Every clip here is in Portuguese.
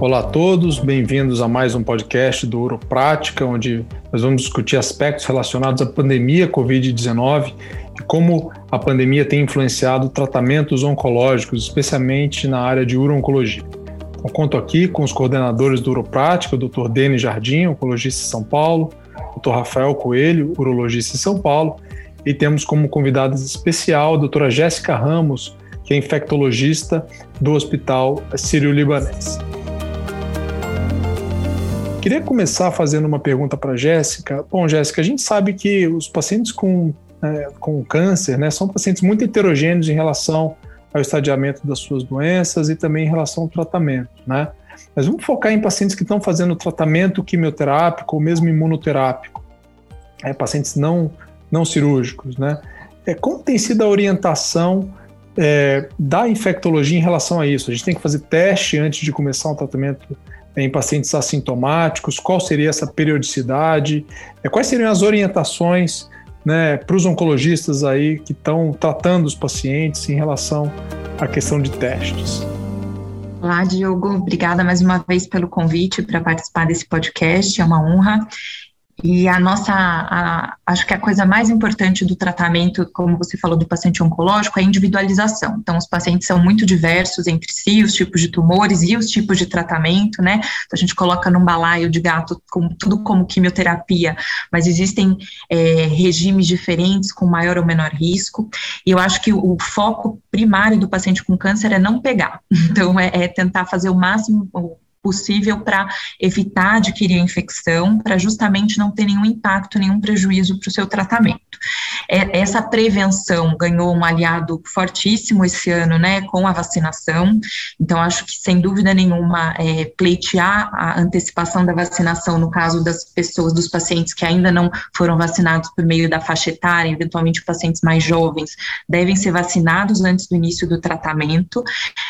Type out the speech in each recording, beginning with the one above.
Olá a todos, bem-vindos a mais um podcast do Uroprática, onde nós vamos discutir aspectos relacionados à pandemia Covid-19 e como a pandemia tem influenciado tratamentos oncológicos, especialmente na área de urologia. Eu conto aqui com os coordenadores do Uroprática, o Dr. Denis Jardim, oncologista em São Paulo, o Dr. Rafael Coelho, urologista em São Paulo, e temos como convidada especial a doutora Jéssica Ramos, que é infectologista do Hospital Sírio-Libanês. Queria começar fazendo uma pergunta para Jéssica. Bom, Jéssica, a gente sabe que os pacientes com, é, com câncer né, são pacientes muito heterogêneos em relação ao estadiamento das suas doenças e também em relação ao tratamento, né? Mas vamos focar em pacientes que estão fazendo tratamento quimioterápico ou mesmo imunoterápico, é, pacientes não, não cirúrgicos, né? É, como tem sido a orientação é, da infectologia em relação a isso? A gente tem que fazer teste antes de começar um tratamento em pacientes assintomáticos? Qual seria essa periodicidade? É, quais seriam as orientações né, para os oncologistas aí que estão tratando os pacientes em relação à questão de testes? Olá, Diogo. Obrigada mais uma vez pelo convite para participar desse podcast. É uma honra. E a nossa, a, acho que a coisa mais importante do tratamento, como você falou do paciente oncológico, é a individualização. Então, os pacientes são muito diversos entre si, os tipos de tumores e os tipos de tratamento, né? Então, a gente coloca num balaio de gato com tudo como quimioterapia, mas existem é, regimes diferentes com maior ou menor risco. E eu acho que o, o foco primário do paciente com câncer é não pegar. Então, é, é tentar fazer o máximo, possível para evitar adquirir a infecção, para justamente não ter nenhum impacto, nenhum prejuízo para o seu tratamento. É, essa prevenção ganhou um aliado fortíssimo esse ano, né, com a vacinação. Então, acho que, sem dúvida nenhuma, é, pleitear a antecipação da vacinação no caso das pessoas, dos pacientes que ainda não foram vacinados por meio da faixa etária, eventualmente pacientes mais jovens, devem ser vacinados antes do início do tratamento,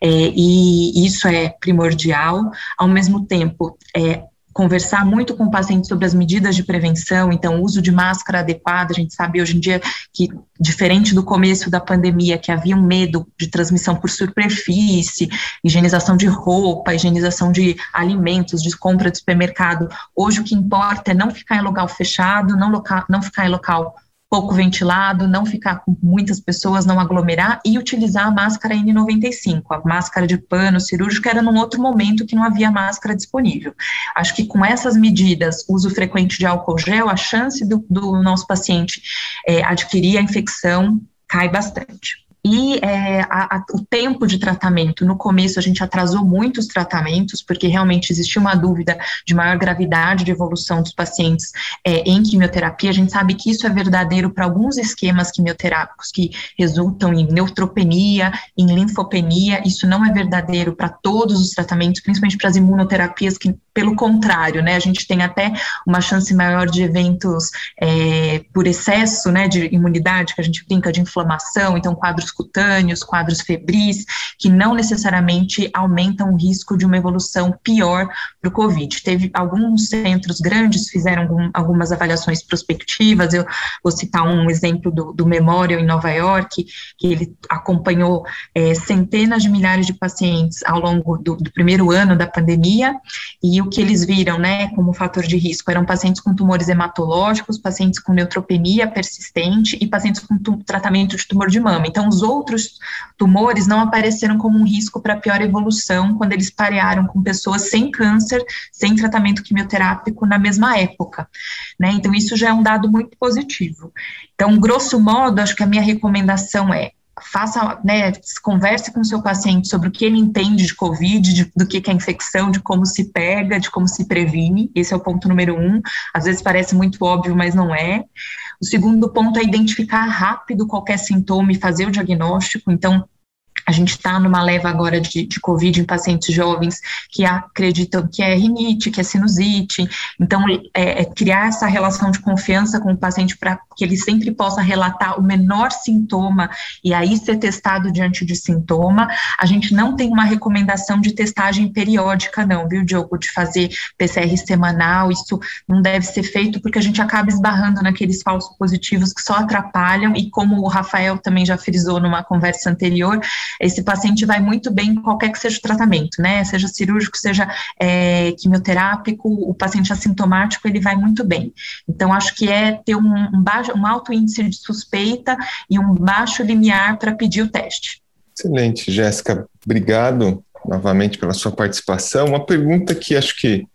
é, e isso é primordial ao mesmo tempo, é, conversar muito com o paciente sobre as medidas de prevenção, então, uso de máscara adequada, a gente sabe hoje em dia que, diferente do começo da pandemia, que havia um medo de transmissão por superfície, higienização de roupa, higienização de alimentos, de compra de supermercado, hoje o que importa é não ficar em local fechado, não, local, não ficar em local pouco ventilado, não ficar com muitas pessoas, não aglomerar e utilizar a máscara N95, a máscara de pano cirúrgico era num outro momento que não havia máscara disponível. Acho que com essas medidas, uso frequente de álcool gel, a chance do, do nosso paciente é, adquirir a infecção cai bastante. E é, a, a, o tempo de tratamento, no começo a gente atrasou muito os tratamentos, porque realmente existia uma dúvida de maior gravidade de evolução dos pacientes é, em quimioterapia. A gente sabe que isso é verdadeiro para alguns esquemas quimioterápicos que resultam em neutropenia, em linfopenia. Isso não é verdadeiro para todos os tratamentos, principalmente para as imunoterapias, que, pelo contrário, né, a gente tem até uma chance maior de eventos é, por excesso né, de imunidade, que a gente brinca de inflamação, então quadros cutâneos, quadros febris, que não necessariamente aumentam o risco de uma evolução pior para o Covid. Teve alguns centros grandes fizeram algum, algumas avaliações prospectivas, eu vou citar um exemplo do, do Memorial em Nova York, que ele acompanhou é, centenas de milhares de pacientes ao longo do, do primeiro ano da pandemia, e o que eles viram, né, como fator de risco, eram pacientes com tumores hematológicos, pacientes com neutropenia persistente e pacientes com tratamento de tumor de mama. Então, os outros tumores não apareceram como um risco para pior evolução quando eles parearam com pessoas sem câncer, sem tratamento quimioterápico na mesma época, né? Então isso já é um dado muito positivo. Então, grosso modo, acho que a minha recomendação é faça, né, converse com o seu paciente sobre o que ele entende de Covid, de, do que, que é infecção, de como se pega, de como se previne. Esse é o ponto número um. Às vezes parece muito óbvio, mas não é. O segundo ponto é identificar rápido qualquer sintoma e fazer o diagnóstico. Então, a gente está numa leva agora de, de, Covid em pacientes jovens que acreditam que é rinite, que é sinusite. Então, é, é criar essa relação de confiança com o paciente para que ele sempre possa relatar o menor sintoma e aí ser testado diante de sintoma. A gente não tem uma recomendação de testagem periódica, não, viu, Diogo, de fazer PCR semanal, isso não deve ser feito porque a gente acaba esbarrando naqueles falsos positivos que só atrapalham e como o Rafael também já frisou numa conversa anterior, esse paciente vai muito bem em qualquer que seja o tratamento, né, seja cirúrgico, seja é, quimioterápico, o paciente assintomático, ele vai muito bem. Então, acho que é ter um, um, baixo, um alto índice de suspeita e um baixo limiar para pedir o teste. Excelente, Jéssica. Obrigado novamente pela sua participação. Uma pergunta que acho que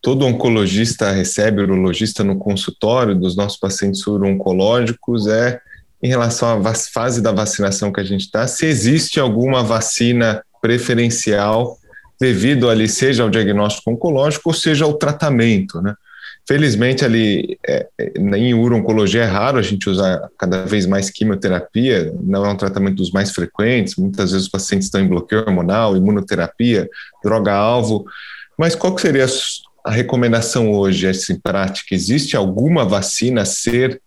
todo oncologista recebe, urologista no consultório dos nossos pacientes uro-oncológicos é em relação à fase da vacinação que a gente está, se existe alguma vacina preferencial devido ali, seja ao diagnóstico oncológico ou seja ao tratamento, né? Felizmente, ali é, é em uro-oncologia é raro a gente usar cada vez mais quimioterapia, não é um tratamento dos mais frequentes, muitas vezes os pacientes estão em bloqueio hormonal, imunoterapia, droga-alvo, mas qual que seria a recomendação hoje, assim, prática? Existe alguma vacina a ser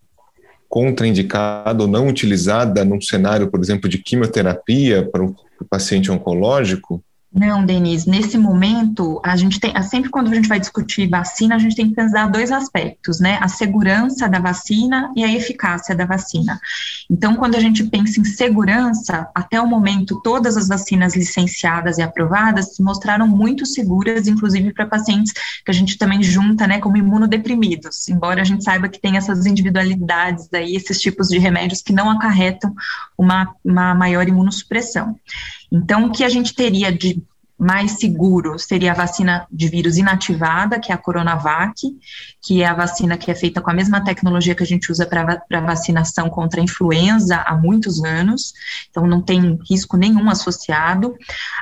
contraindicada ou não utilizada num cenário, por exemplo, de quimioterapia para o paciente oncológico? Não, Denise, nesse momento, a gente tem, sempre quando a gente vai discutir vacina, a gente tem que pensar dois aspectos, né? A segurança da vacina e a eficácia da vacina. Então, quando a gente pensa em segurança, até o momento, todas as vacinas licenciadas e aprovadas se mostraram muito seguras, inclusive para pacientes que a gente também junta, né, como imunodeprimidos, embora a gente saiba que tem essas individualidades aí, esses tipos de remédios que não acarretam uma, uma maior imunossupressão. Então, o que a gente teria de mais seguro seria a vacina de vírus inativada, que é a Coronavac, que é a vacina que é feita com a mesma tecnologia que a gente usa para vacinação contra a influenza há muitos anos, então não tem risco nenhum associado.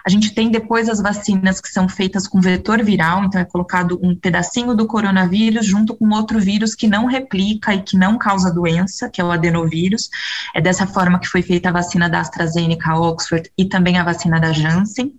A gente tem depois as vacinas que são feitas com vetor viral, então é colocado um pedacinho do coronavírus junto com outro vírus que não replica e que não causa doença, que é o adenovírus. É dessa forma que foi feita a vacina da AstraZeneca, Oxford e também a vacina da Janssen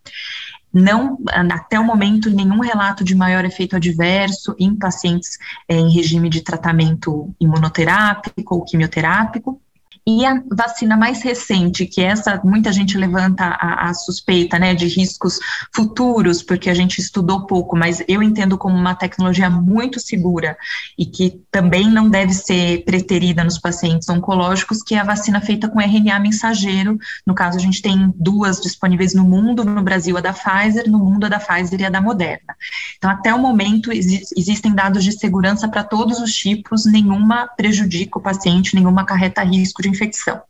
não, até o momento, nenhum relato de maior efeito adverso em pacientes é, em regime de tratamento imunoterápico ou quimioterápico. E a vacina mais recente, que essa muita gente levanta a, a, suspeita né, de riscos futuros, porque a gente estudou pouco, mas eu entendo como uma tecnologia muito segura e que também não deve ser preterida nos pacientes oncológicos, que é a vacina feita com RNA mensageiro. No caso, a gente tem duas disponíveis no mundo, no Brasil a da Pfizer, no mundo a da Pfizer e a da Moderna. Então, até o momento, existem dados de segurança para todos os tipos, nenhuma prejudica o paciente, nenhuma carreta risco de infecção.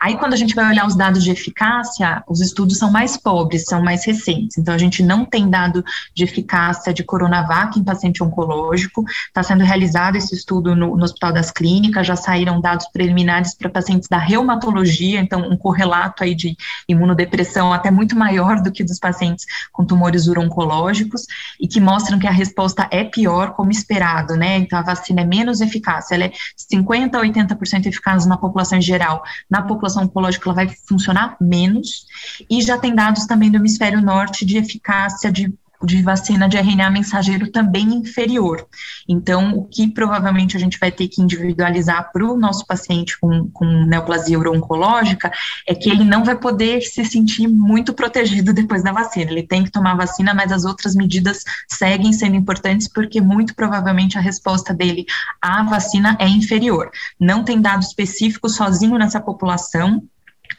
Aí, quando a gente vai olhar os dados de eficácia, os estudos são mais pobres, são mais recentes. Então, a gente não tem dado de eficácia de Coronavac em paciente oncológico. Está sendo realizado esse estudo no, no Hospital das Clínicas, já saíram dados preliminares para pacientes da reumatologia, então, um correlato aí de imunodepressão até muito maior do que dos pacientes com tumores uroncológicos, e que mostram que a resposta é pior, como esperado, né? Então, a vacina é menos eficaz, ela é 50% a 80% eficaz na em geral, na população oncológica ela vai funcionar menos, e já tem dados também do hemisfério norte de eficácia de de vacina de RNA mensageiro também inferior. Então, o que provavelmente a gente vai ter que individualizar para o nosso paciente com, com neoplasia uro-oncológica é que ele não vai poder se sentir muito protegido depois da vacina. Ele tem que tomar vacina, mas as outras medidas seguem sendo importantes porque muito provavelmente a resposta dele à vacina é inferior. Não tem dado específico sozinho nessa população,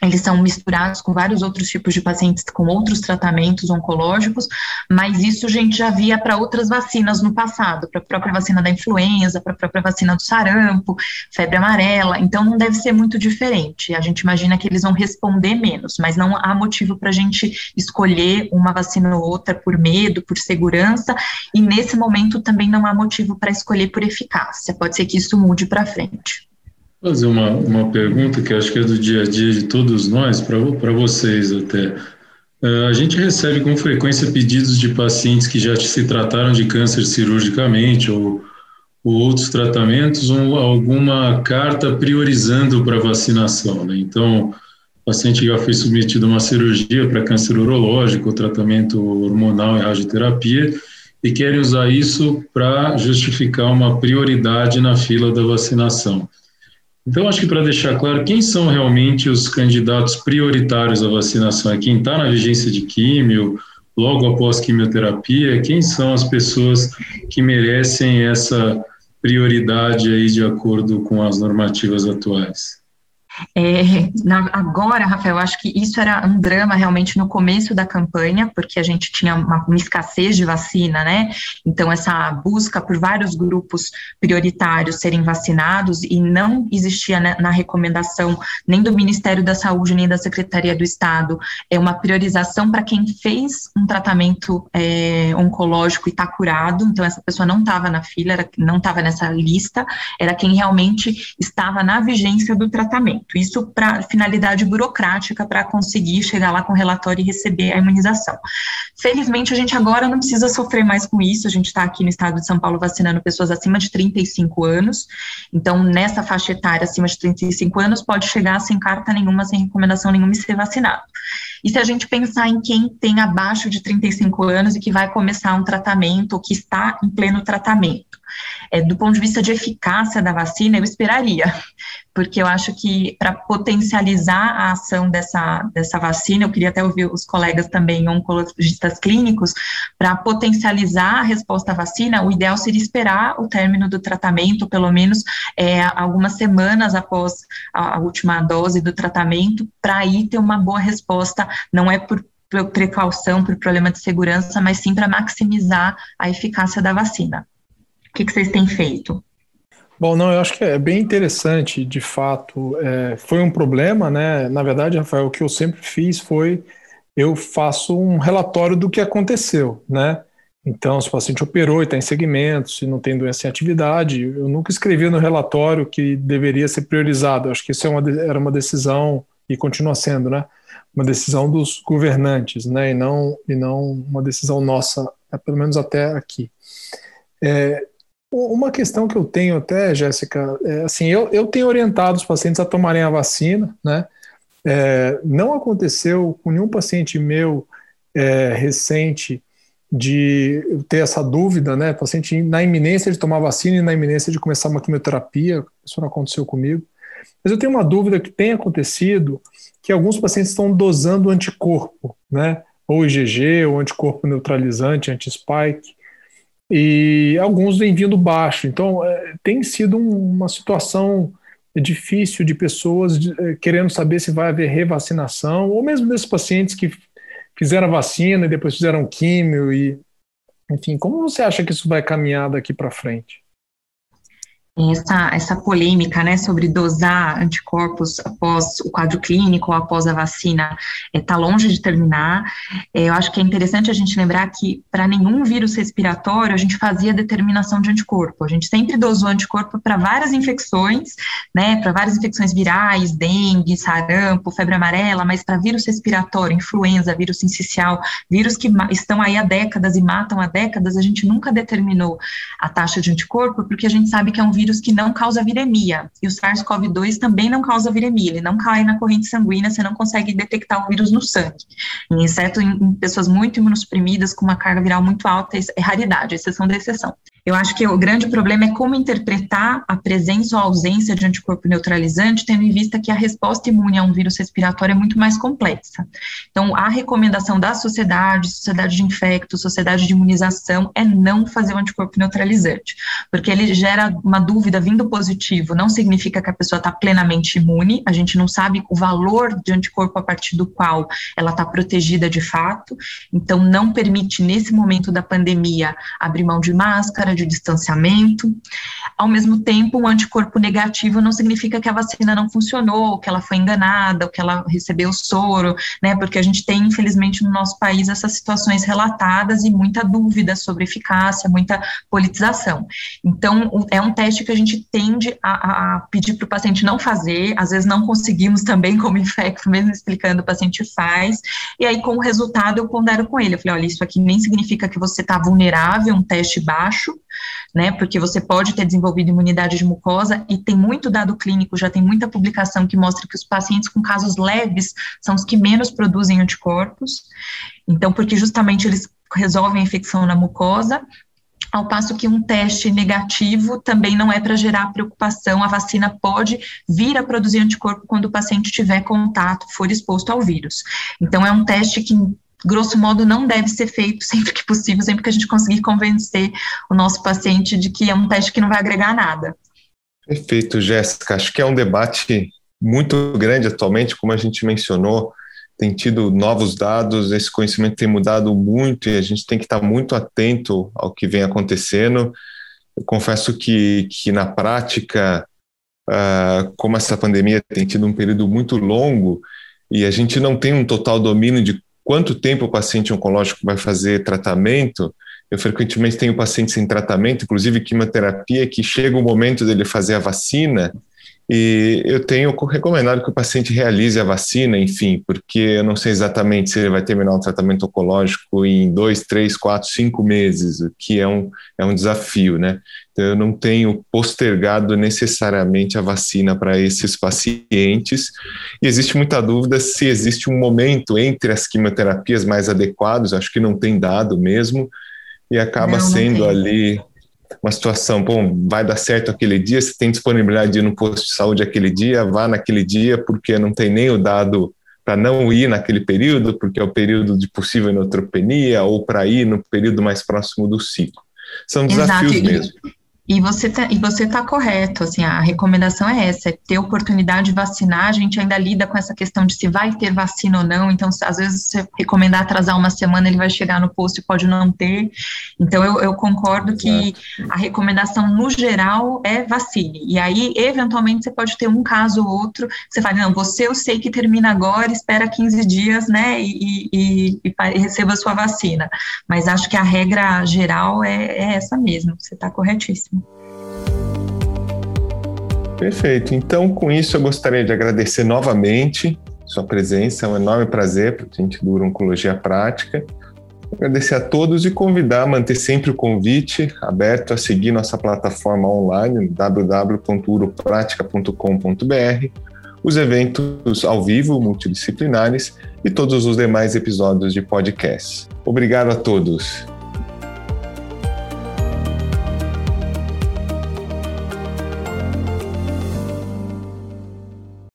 eles são misturados com vários outros tipos de pacientes com outros tratamentos oncológicos, mas isso a gente já via para outras vacinas no passado, para a própria vacina da influenza, para a própria vacina do sarampo, febre amarela, então não deve ser muito diferente. A gente imagina que eles vão responder menos, mas não há motivo para a gente escolher uma vacina ou outra por medo, por segurança, e nesse momento também não há motivo para escolher por eficácia. Pode ser que isso mude para frente fazer uma, uma pergunta que acho que é do dia a dia de todos nós, para vocês até. Uh, a gente recebe com frequência pedidos de pacientes que já se trataram de câncer cirurgicamente ou, ou outros tratamentos, ou alguma carta priorizando para vacinação. Né? Então, o paciente já foi submetido a uma cirurgia para câncer urológico, tratamento hormonal e radioterapia, e querem usar isso para justificar uma prioridade na fila da vacinação. Então, acho que para deixar claro, quem são realmente os candidatos prioritários à vacinação? É quem está na vigência de químio, logo após quimioterapia? Quem são as pessoas que merecem essa prioridade aí de acordo com as normativas atuais? É, na, agora, Rafael, acho que isso era um drama realmente no começo da campanha, porque a gente tinha uma, uma, escassez de vacina, né? Então, essa busca por vários grupos prioritários serem vacinados e não existia né, na recomendação nem do Ministério da Saúde, nem da Secretaria do Estado, é uma priorização para quem fez um tratamento é, oncológico e está curado. Então, essa pessoa não estava na fila, era, não estava nessa lista, era quem realmente estava na vigência do tratamento. Isso para finalidade burocrática, para conseguir chegar lá com o relatório e receber a imunização. Felizmente, a gente agora não precisa sofrer mais com isso, a gente está aqui no estado de São Paulo vacinando pessoas acima de 35 anos, então nessa faixa etária acima de 35 anos pode chegar sem carta nenhuma, sem recomendação nenhuma e ser vacinado. E se a gente pensar em quem tem abaixo de 35 anos e que vai começar um tratamento ou que está em pleno tratamento, é, do ponto de vista de eficácia da vacina, eu esperaria, porque eu acho que para potencializar a ação dessa, dessa vacina, eu queria até ouvir os colegas também, oncologistas clínicos, para potencializar a resposta à vacina, o ideal seria esperar o término do tratamento, pelo menos é, algumas semanas após a, a última dose do tratamento, para aí ter uma boa resposta, não é por precaução, por problema de segurança, mas sim para maximizar a eficácia da vacina. Que, que vocês têm feito? Bom, não, eu acho que é bem interessante, de fato. É, foi um problema, né? Na verdade, Rafael, o que eu sempre fiz foi eu faço um relatório do que aconteceu, né? Então, se o paciente operou e está em segmento, se não tem doença em atividade, eu nunca escrevi no relatório que deveria ser priorizado. Eu acho que isso é uma, era uma decisão, e continua sendo, né? Uma decisão dos governantes, né? E não, e não uma decisão nossa, é, pelo menos até aqui. É, uma questão que eu tenho até, Jéssica, é assim, eu, eu tenho orientado os pacientes a tomarem a vacina, né? É, não aconteceu com nenhum paciente meu é, recente de ter essa dúvida, né? Paciente na iminência de tomar vacina e na iminência de começar uma quimioterapia, isso não aconteceu comigo. Mas eu tenho uma dúvida que tem acontecido, que alguns pacientes estão dosando anticorpo, né? Ou IgG, ou anticorpo neutralizante, anti-spike, e alguns vêm vindo baixo. Então, é, tem sido um, uma situação difícil de pessoas de, é, querendo saber se vai haver revacinação, ou mesmo desses pacientes que fizeram a vacina e depois fizeram químio e enfim, como você acha que isso vai caminhar daqui para frente? Essa, essa polêmica né, sobre dosar anticorpos após o quadro clínico ou após a vacina está é, longe de terminar. É, eu acho que é interessante a gente lembrar que para nenhum vírus respiratório a gente fazia determinação de anticorpo. A gente sempre dosou anticorpo para várias infecções, né, para várias infecções virais, dengue, sarampo, febre amarela, mas para vírus respiratório, influenza, vírus sincicial, vírus que estão aí há décadas e matam há décadas, a gente nunca determinou a taxa de anticorpo porque a gente sabe que é um vírus vírus que não causa viremia. E o SARS-CoV-2 também não causa viremia, ele não cai na corrente sanguínea, você não consegue detectar o vírus no sangue. E, exceto em, em pessoas muito imunossuprimidas, com uma carga viral muito alta, é raridade, exceção da exceção. Eu acho que o grande problema é como interpretar a presença ou ausência de anticorpo neutralizante, tendo em vista que a resposta imune a um vírus respiratório é muito mais complexa. Então, a recomendação da sociedade, sociedade de infectos, sociedade de imunização, é não fazer o anticorpo neutralizante, porque ele gera uma dúvida vindo positivo, não significa que a pessoa está plenamente imune, a gente não sabe o valor de anticorpo a partir do qual ela está protegida de fato, então não permite, nesse momento da pandemia, abrir mão de máscara, de distanciamento. Ao mesmo tempo, o anticorpo negativo não significa que a vacina não funcionou, que ela foi enganada, que ela recebeu soro, né? Porque a gente tem, infelizmente, no nosso país essas situações relatadas e muita dúvida sobre eficácia, muita politização. Então, é um teste que a gente tende a, a pedir para o paciente não fazer, às vezes não conseguimos também, como infecto, mesmo explicando, o paciente faz, e aí com o resultado eu pondero com ele, eu falei, olha, isso aqui nem significa que você está vulnerável, um teste baixo, né? Porque você pode ter desenvolvido imunidade de mucosa e tem muito dado clínico, já tem muita publicação que mostra que os pacientes com casos leves são os que menos produzem anticorpos. Então, porque justamente eles resolvem a infecção na mucosa ao passo que um teste negativo também não é para gerar preocupação, a vacina pode vir a produzir anticorpo quando o paciente tiver contato, for exposto ao vírus. Então, é um teste que grosso modo, não deve ser feito sempre que possível, sempre que a gente conseguir convencer o nosso paciente de que é um teste que não vai agregar nada. Perfeito, Jéssica. Acho que é um debate muito grande atualmente, como a gente mencionou, tem tido novos dados, esse conhecimento tem mudado muito e a gente tem que estar muito atento ao que vem acontecendo. Eu confesso que, que na prática, uh, como essa pandemia tem tido um período muito longo e a gente não tem um total domínio de quanto tempo o paciente oncológico vai fazer tratamento, eu frequentemente tenho pacientes em tratamento, inclusive quimioterapia, que chega o momento dele fazer a vacina e eu tenho recomendado que o paciente realize a vacina, enfim, porque eu não sei exatamente se ele vai terminar o tratamento oncológico em dois, três, quatro, cinco meses, o que é um, é um desafio, né? Então, eu não tenho postergado necessariamente a vacina para esses pacientes. E existe muita dúvida se existe um momento entre as quimioterapias mais adequados, acho que não tem dado mesmo, e acaba não, sendo ali uma situação, bom, vai dar certo aquele dia, se tem disponibilidade de ir no posto de saúde aquele dia, vá naquele dia, porque não tem nem o dado para não ir naquele período, porque é o período de possível neutropenia, ou para ir no período mais próximo do ciclo. São desafios Exato. mesmo. E você tá, e você tá correto, assim, a recomendação é essa, é ter oportunidade de vacinar, a gente ainda lida com essa questão de se vai ter vacina ou não, então às vezes você recomendar atrasar uma semana, ele vai chegar no posto e pode não ter, então eu, eu concordo que a recomendação no geral é vacine, e aí eventualmente você pode ter um caso ou outro, você fala, não, você eu sei que termina agora, espera 15 dias, né, e, e, e, e receba a sua vacina, mas acho que a regra geral é, é essa mesmo, você está corretíssimo. Perfeito. Então, com isso, eu gostaria de agradecer novamente sua presença. É um enorme prazer para a gente do Oncologia Prática. Agradecer a todos e convidar a manter sempre o convite aberto a seguir nossa plataforma online www.uropratica.com.br, os eventos ao vivo multidisciplinares e todos os demais episódios de podcast. Obrigado a todos.